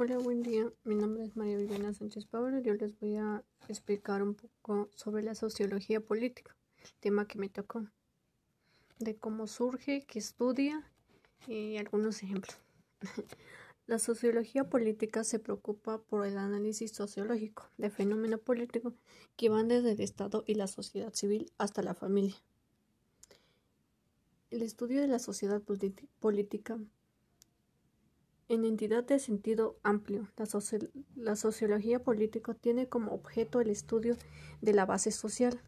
Hola, buen día. Mi nombre es María Viviana Sánchez Pablo y yo les voy a explicar un poco sobre la sociología política, tema que me tocó, de cómo surge, qué estudia y algunos ejemplos. La sociología política se preocupa por el análisis sociológico de fenómenos políticos que van desde el Estado y la sociedad civil hasta la familia. El estudio de la sociedad política en entidad de sentido amplio, la, sociología política tiene como objeto el estudio de la base social,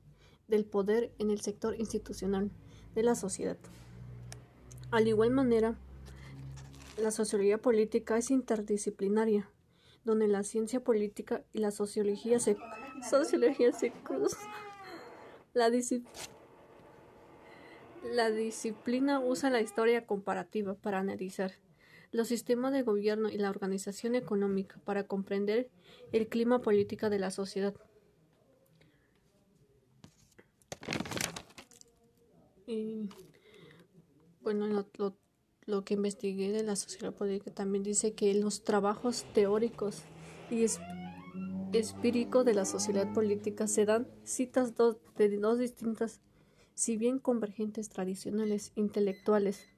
del poder en el sector institucional de la sociedad. Al igual manera, la sociología política es interdisciplinaria, donde la ciencia política y la sociología se, sociología se cruzan. La, la disciplina usa la historia comparativa para analizar los sistemas de gobierno y la organización económica para comprender el clima político de la sociedad. Y bueno, lo, lo, que investigué de la sociedad política también dice que los trabajos teóricos y espíricos de la sociedad política se dan citas de dos distintas, si bien convergentes tradicionales intelectuales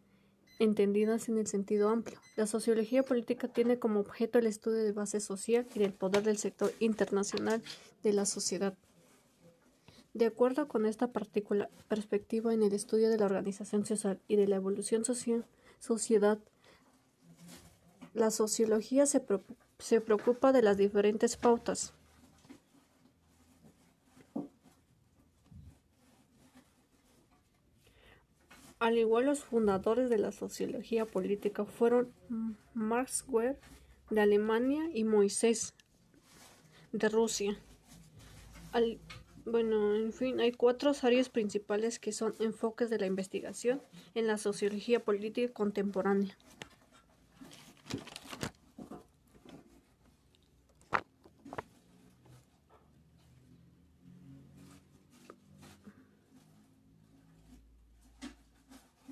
entendidas en el sentido amplio. La sociología política tiene como objeto el estudio de base social y del poder del sector internacional de la sociedad. De acuerdo con esta particular perspectiva en el estudio de la organización social y de la evolución social, sociedad, la sociología se, se preocupa de las diferentes pautas Al igual los fundadores de la sociología política fueron Max Weber de Alemania y Moisés de Rusia. bueno, en fin, hay cuatro áreas principales que son enfoques de la investigación en la sociología política contemporánea.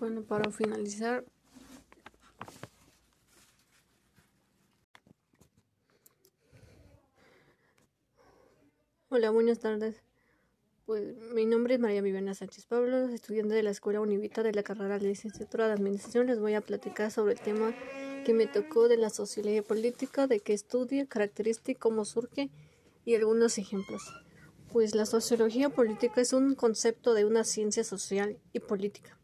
Bueno, para finalizar, Hola, buenas tardes. Pues mi nombre es María Viviana Sánchez Pablo, estudiante de la Escuela Univita de la carrera de licenciatura de Administración. Les voy a platicar sobre el tema que me tocó de la sociología política, de qué estudia, características, cómo surge y algunos ejemplos. Pues la sociología política es un concepto de una ciencia social y política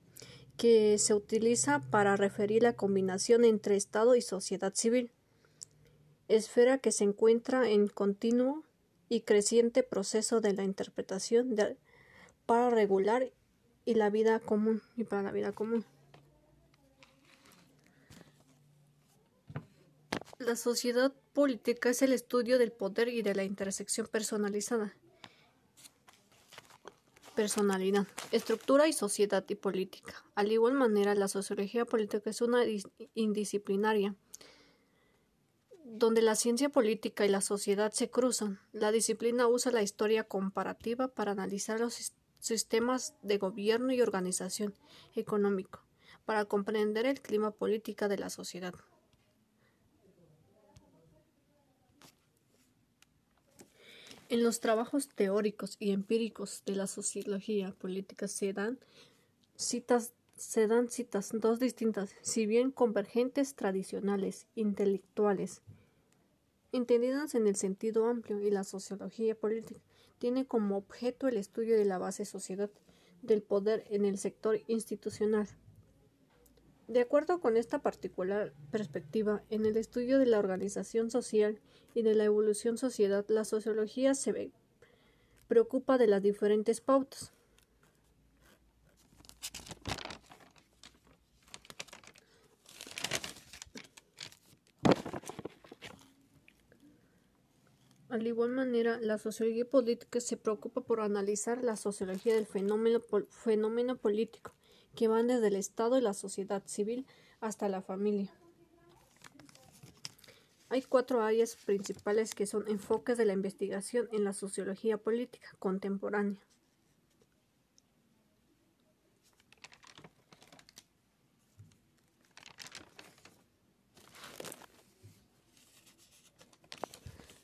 que se utiliza para referir la combinación entre Estado y sociedad civil, esfera que se encuentra en continuo y creciente proceso de la interpretación para regular y la vida común y para la vida común. La sociedad política es el estudio del poder y de la intersección personalizada personalidad, estructura y sociedad y política. Al igual manera, la sociología política es una indisciplinaria, donde la ciencia política y la sociedad se cruzan. La disciplina usa la historia comparativa para analizar los sistemas de gobierno y organización económico, para comprender el clima político de la sociedad. En los trabajos teóricos y empíricos de la sociología política se dan citas se dan citas dos distintas, si bien convergentes tradicionales, intelectuales, entendidas en el sentido amplio, y la sociología política tiene como objeto el estudio de la base sociedad del poder en el sector institucional. De acuerdo con esta particular perspectiva, en el estudio de la organización social y de la evolución sociedad, la sociología se preocupa de las diferentes pautas. Al igual manera, la sociología política se preocupa por analizar la sociología del fenómeno, fenómeno político que van desde el Estado y la sociedad civil hasta la familia. Hay cuatro áreas principales que son enfoques de la investigación en la sociología política contemporánea.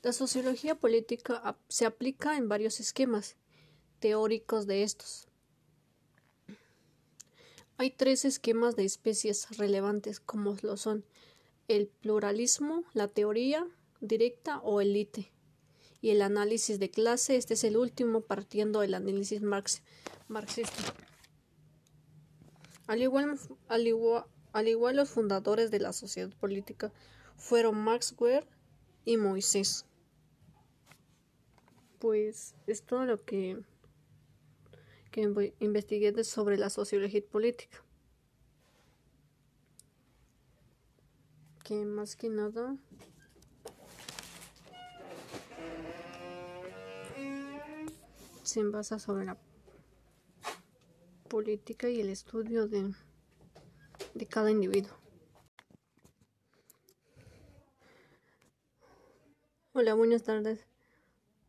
La sociología política se aplica en varios esquemas teóricos de estos. Hay tres esquemas de especies relevantes como lo son el pluralismo, la teoría directa o élite y el análisis de clase. Este es el último partiendo del análisis marxista. Al igual, al, igual, al igual los fundadores de la sociedad política fueron Max Weber y Moisés. Pues es todo lo que, que investigué sobre la sociología política. Que más que nada se basa sobre la política y el estudio de, de cada individuo. Hola, buenas tardes.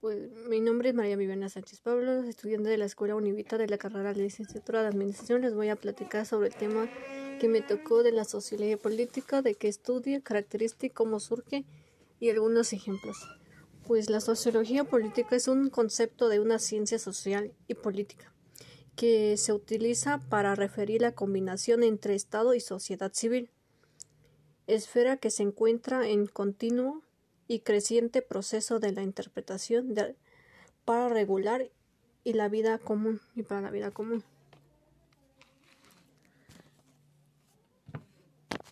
Pues mi nombre es María Viviana Sánchez Pablo, estudiante de la Escuela Univita de la carrera de licenciatura de Administración. Les voy a platicar sobre el tema que me tocó de la sociología política, de qué estudia, características, cómo surge y algunos ejemplos. Pues la sociología política es un concepto de una ciencia social y política que se utiliza para referir la combinación entre Estado y sociedad civil, esfera que se encuentra en continuo y creciente proceso de la interpretación para regular y la vida común y para la vida común.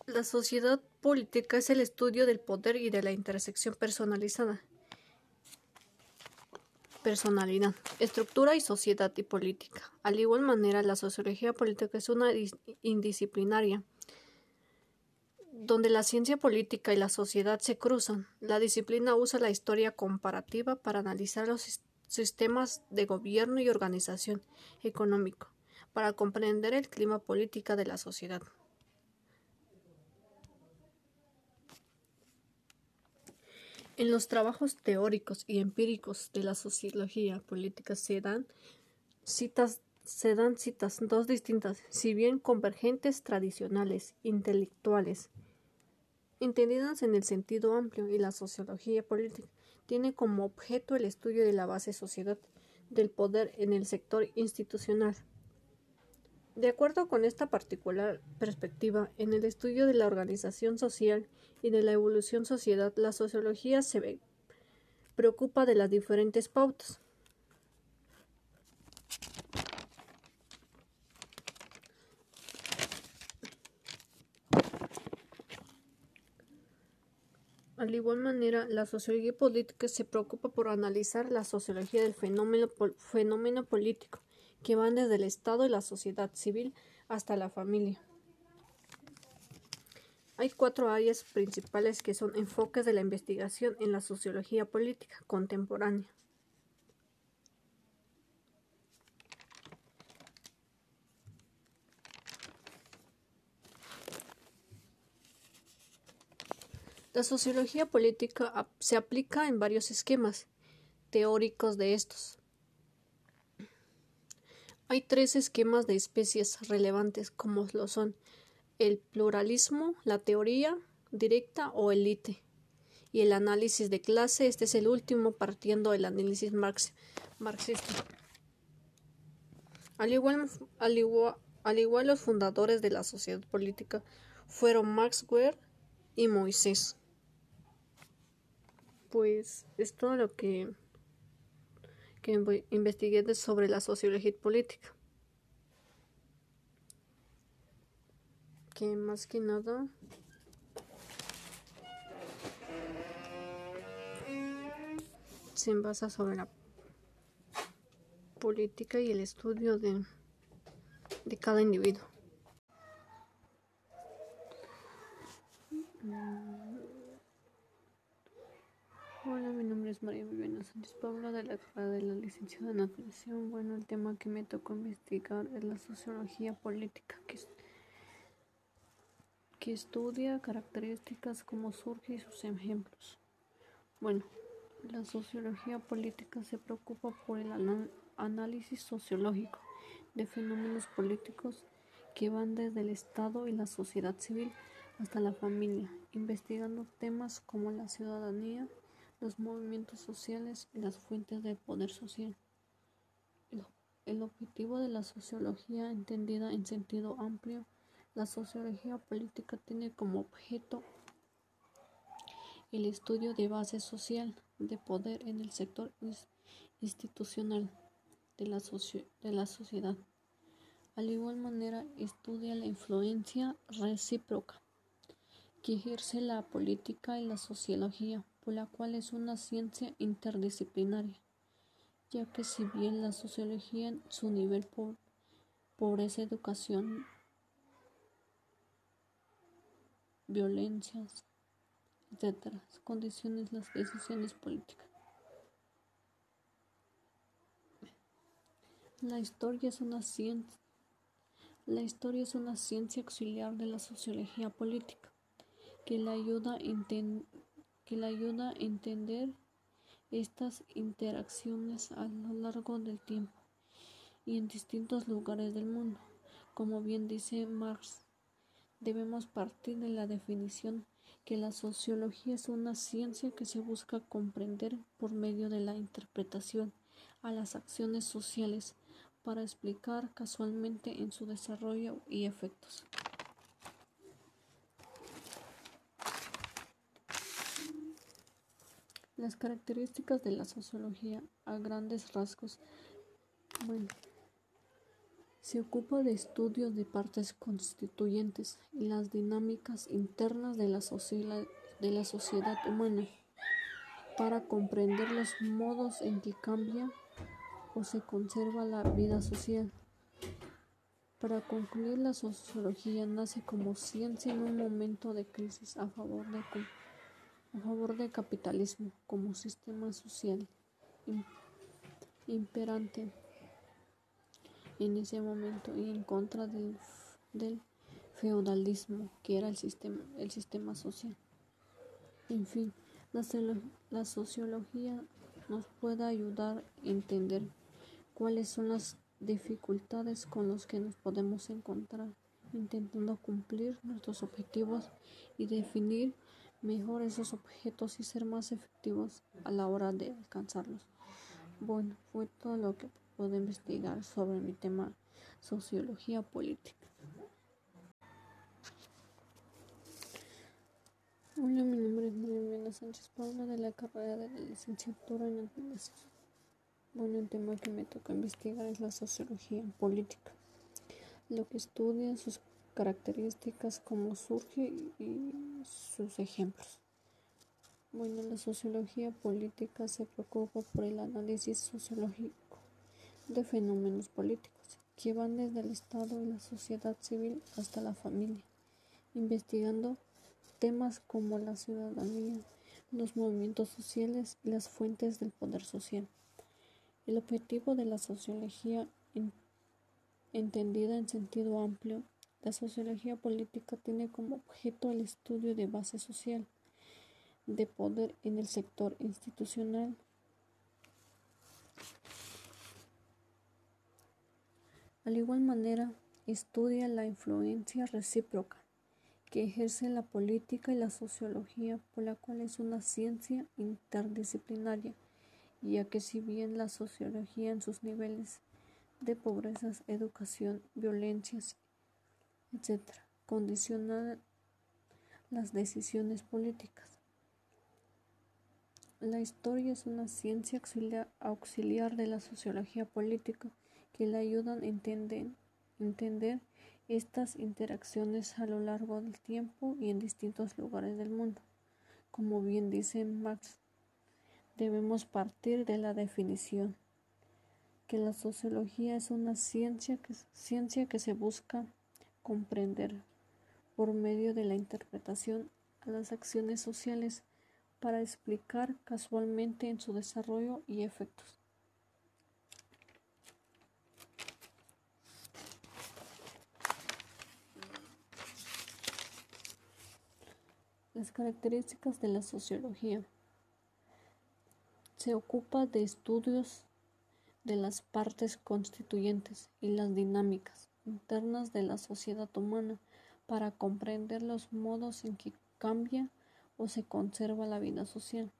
La sociedad política es el estudio del poder y de la intersección personalizada personalidad, estructura y sociedad y política. Al igual manera, la sociología política es una indisciplinaria donde la ciencia política y la sociedad se cruzan. La disciplina usa la historia comparativa para analizar los sistemas de gobierno y organización económico, para comprender el clima político de la sociedad. En los trabajos teóricos y empíricos de la sociología política se dan citas, se dan citas dos distintas, si bien convergentes tradicionales, intelectuales, entendidas en el sentido amplio, y la sociología política tiene como objeto el estudio de la base sociedad del poder en el sector institucional. De acuerdo con esta particular perspectiva, en el estudio de la organización social y de la evolución sociedad, la sociología se preocupa de las diferentes pautas. Al igual manera, la sociología política se preocupa por analizar la sociología del fenómeno, fenómeno político que van desde el Estado y la sociedad civil hasta la familia. Hay cuatro áreas principales que son enfoques de la investigación en la sociología política contemporánea. La sociología política se aplica en varios esquemas teóricos de estos. Hay tres esquemas de especies relevantes como lo son el pluralismo, la teoría directa o élite y el análisis de clase. Este es el último partiendo del análisis marxista. Al igual, al, igual, al igual los fundadores de la sociedad política fueron Max Weber y Moisés. Pues es todo lo que que investigué sobre la sociología política. Que más que nada se basa sobre la política y el estudio de, de cada individuo. Hola, mi nombre es María Viviana Sánchez Pablo de la carrera de la licenciada en Administración. Bueno, el tema que me tocó investigar es la sociología política, que, que estudia características, cómo surge y sus ejemplos. Bueno, la sociología política se preocupa por el análisis sociológico de fenómenos políticos que van desde el Estado y la sociedad civil hasta la familia, investigando temas como la ciudadanía, los movimientos sociales y las fuentes del poder social. El, objetivo de la sociología entendida en sentido amplio, la sociología política tiene como objeto el estudio de base social de poder en el sector institucional de la, de la sociedad. Al igual manera, estudia la influencia recíproca que ejerce la política y la sociología, por la cual es una ciencia interdisciplinaria, ya que si bien la sociología en su nivel por pobreza, educación, violencias, etc., condiciones las decisiones políticas. La historia es una ciencia. La historia es una ciencia auxiliar de la sociología política que le ayuda a, que le ayuda a entender estas interacciones a lo largo del tiempo y en distintos lugares del mundo. Como bien dice Marx, debemos partir de la definición que la sociología es una ciencia que se busca comprender por medio de la interpretación a las acciones sociales para explicar casualmente en su desarrollo y efectos. Las características de la sociología a grandes rasgos. Bueno, se ocupa de estudios de partes constituyentes y las dinámicas internas de la, de la sociedad humana para comprender los modos en que cambia o se conserva la vida social. Para concluir, la sociología nace como ciencia en un momento de crisis a favor de a favor del capitalismo como sistema social imperante en ese momento y en contra del, feudalismo que era el sistema, el sistema social. En fin, la, la sociología nos puede ayudar a entender cuáles son las dificultades con las que nos podemos encontrar intentando cumplir nuestros objetivos y definir mejor esos objetos y ser más efectivos a la hora de alcanzarlos. Bueno, fue todo lo que pude investigar sobre mi tema sociología política. Hola, mi nombre es María Sánchez Paula de la carrera de la licenciatura en Administración. Bueno, el tema que me toca investigar es la sociología política, lo que estudia sus características, cómo surge y sus ejemplos. Bueno, la sociología política se preocupa por el análisis sociológico de fenómenos políticos que van desde el Estado y la sociedad civil hasta la familia, investigando temas como la ciudadanía, los movimientos sociales y las fuentes del poder social. El objetivo de la sociología, entendida en sentido amplio, la sociología política tiene como objeto el estudio de base social, de poder en el sector institucional. Al igual manera, estudia la influencia recíproca que ejerce la política y la sociología, por la cual es una ciencia interdisciplinaria, ya que si bien la sociología en sus niveles de pobreza, educación, violencias etc., condicionan las decisiones políticas. La historia es una ciencia auxiliar, de la sociología política que le ayudan a entender, estas interacciones a lo largo del tiempo y en distintos lugares del mundo. Como bien dice Marx, debemos partir de la definición que la sociología es una ciencia que se busca comprender por medio de la interpretación a las acciones sociales para explicar casualmente en su desarrollo y efectos. Las características de la sociología. Se ocupa de estudios de las partes constituyentes y las dinámicas internas de la sociedad humana para comprender los modos en que cambia o se conserva la vida social.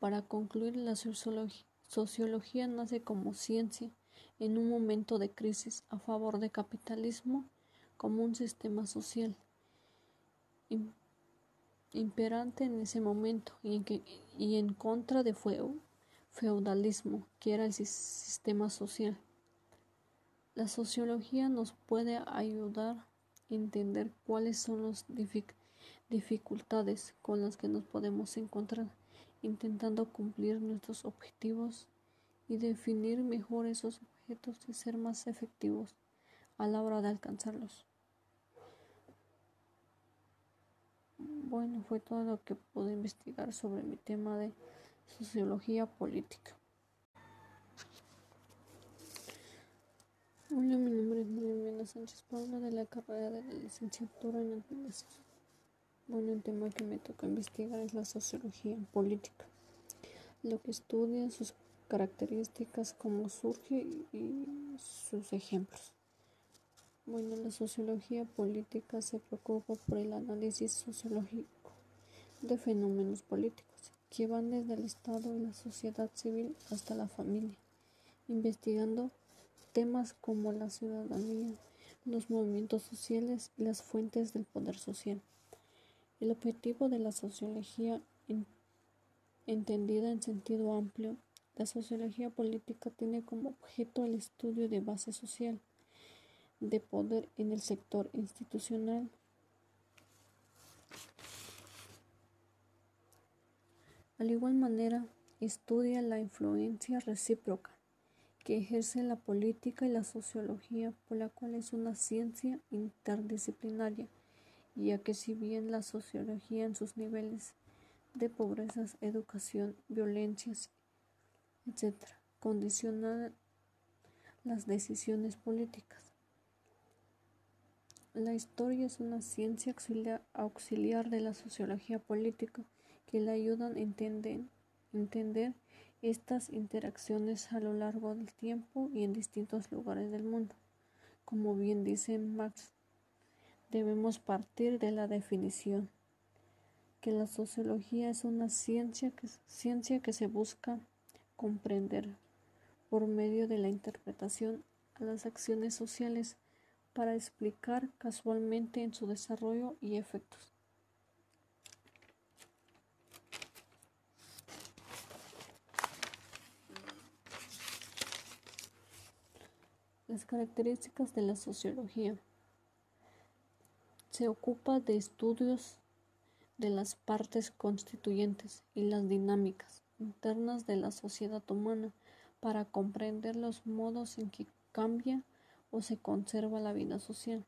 Para concluir, la sociología nace como ciencia en un momento de crisis a favor del capitalismo como un sistema social imperante en ese momento y en, y en contra de feudalismo, que era el sistema social. La sociología nos puede ayudar a entender cuáles son las dificultades con las que nos podemos encontrar intentando cumplir nuestros objetivos y definir mejor esos objetos y ser más efectivos a la hora de alcanzarlos. Bueno, fue todo lo que pude investigar sobre mi tema de sociología política. Hola, mi nombre es María Sánchez Paula de la carrera de la licenciatura en Administración. Bueno, el tema que me toca investigar es la sociología política, lo que estudia sus características, cómo surge y sus ejemplos. Bueno, la sociología política se preocupa por el análisis sociológico de fenómenos políticos que van desde el Estado y la sociedad civil hasta la familia, investigando temas como la ciudadanía, los movimientos sociales y las fuentes del poder social. El objetivo de la sociología, entendida en sentido amplio, la sociología política tiene como objeto el estudio de base social, de poder en el sector institucional. Al igual manera, estudia la influencia recíproca que ejerce la política y la sociología, por la cual es una ciencia interdisciplinaria, ya que si bien la sociología en sus niveles de pobreza, educación, violencias, etc., condiciona las decisiones políticas. La historia es una ciencia auxiliar, de la sociología política que le ayudan a entender estas interacciones a lo largo del tiempo y en distintos lugares del mundo. Como bien dice Marx, debemos partir de la definición que la sociología es una ciencia que, ciencia que se busca comprender por medio de la interpretación a las acciones sociales para explicar casualmente en su desarrollo y efectos. Las características de la sociología. Se ocupa de estudios de las partes constituyentes y las dinámicas internas de la sociedad humana para comprender los modos en que cambia o se conserva la vida social.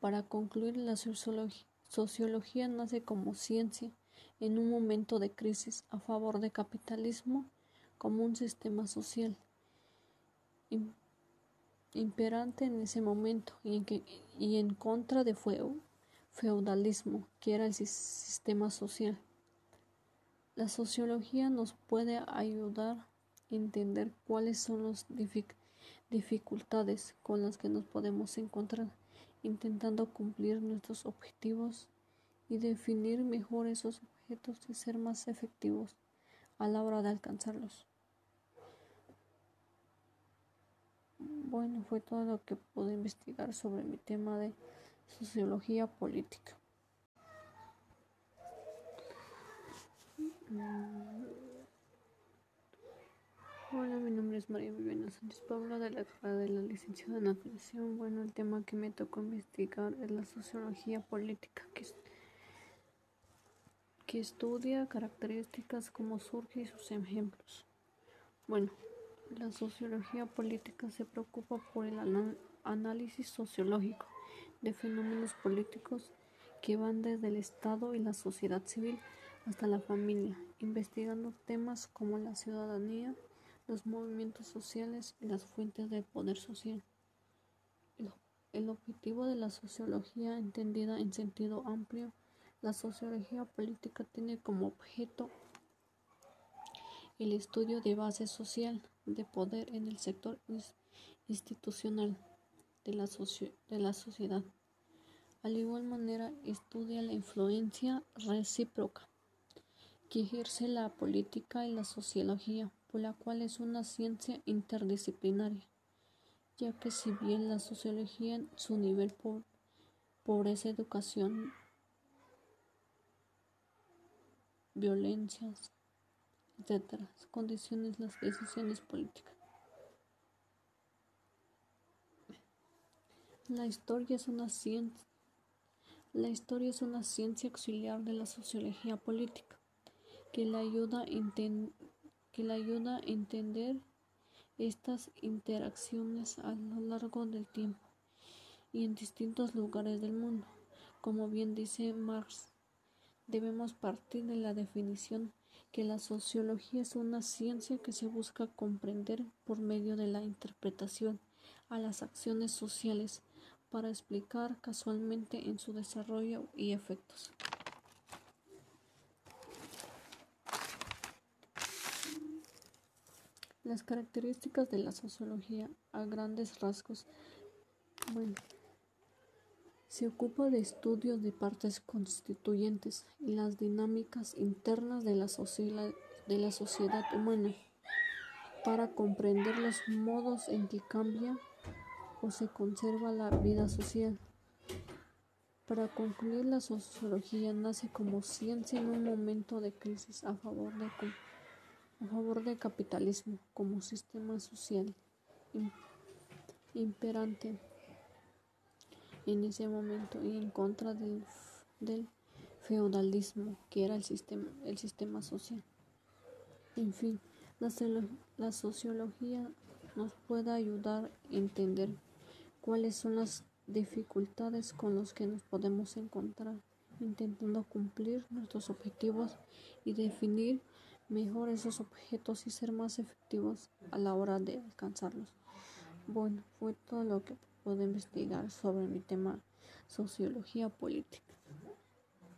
Para concluir, la sociología nace como ciencia en un momento de crisis a favor del capitalismo como un sistema social imperante en ese momento y en, contra de feudalismo, que era el sistema social. La sociología nos puede ayudar a entender cuáles son las dificultades con las que nos podemos encontrar intentando cumplir nuestros objetivos y definir mejor esos objetos y ser más efectivos a la hora de alcanzarlos. Bueno, fue todo lo que pude investigar sobre mi tema de sociología política. Mm. Hola, mi nombre es María Viviana Sánchez Paula de la carrera de la licenciada en Administración. Bueno, el tema que me tocó investigar es la sociología política, que, que estudia características, cómo surge y sus ejemplos. Bueno, la sociología política se preocupa por el análisis sociológico de fenómenos políticos que van desde el Estado y la sociedad civil hasta la familia, investigando temas como la ciudadanía, los movimientos sociales y las fuentes del poder social. El, objetivo de la sociología entendida en sentido amplio, la sociología política tiene como objeto el estudio de base social de poder en el sector institucional de la, de la sociedad. Al igual manera, estudia la influencia recíproca que ejerce la política y la sociología, por la cual es una ciencia interdisciplinaria, ya que si bien la sociología en su nivel por pobreza, educación, violencias, etc., condiciones las decisiones políticas. La historia es una ciencia. La historia es una ciencia auxiliar de la sociología política que le ayuda que le ayuda a entender estas interacciones a lo largo del tiempo y en distintos lugares del mundo. Como bien dice Marx, debemos partir de la definición que la sociología es una ciencia que se busca comprender por medio de la interpretación a las acciones sociales para explicar casualmente en su desarrollo y efectos. Las características de la sociología a grandes rasgos. Se ocupa de estudios de partes constituyentes y las dinámicas internas de la, sociedad humana para comprender los modos en que cambia o se conserva la vida social. Para concluir, la sociología nace como ciencia en un momento de crisis a favor, de, a favor del capitalismo como sistema social imperante en ese momento y en contra del, feudalismo que era el sistema, el sistema social. En fin, la, la sociología nos puede ayudar a entender cuáles son las dificultades con las que nos podemos encontrar intentando cumplir nuestros objetivos y definir mejor esos objetos y ser más efectivos a la hora de alcanzarlos. Bueno, fue todo lo que puedo investigar sobre mi tema sociología política.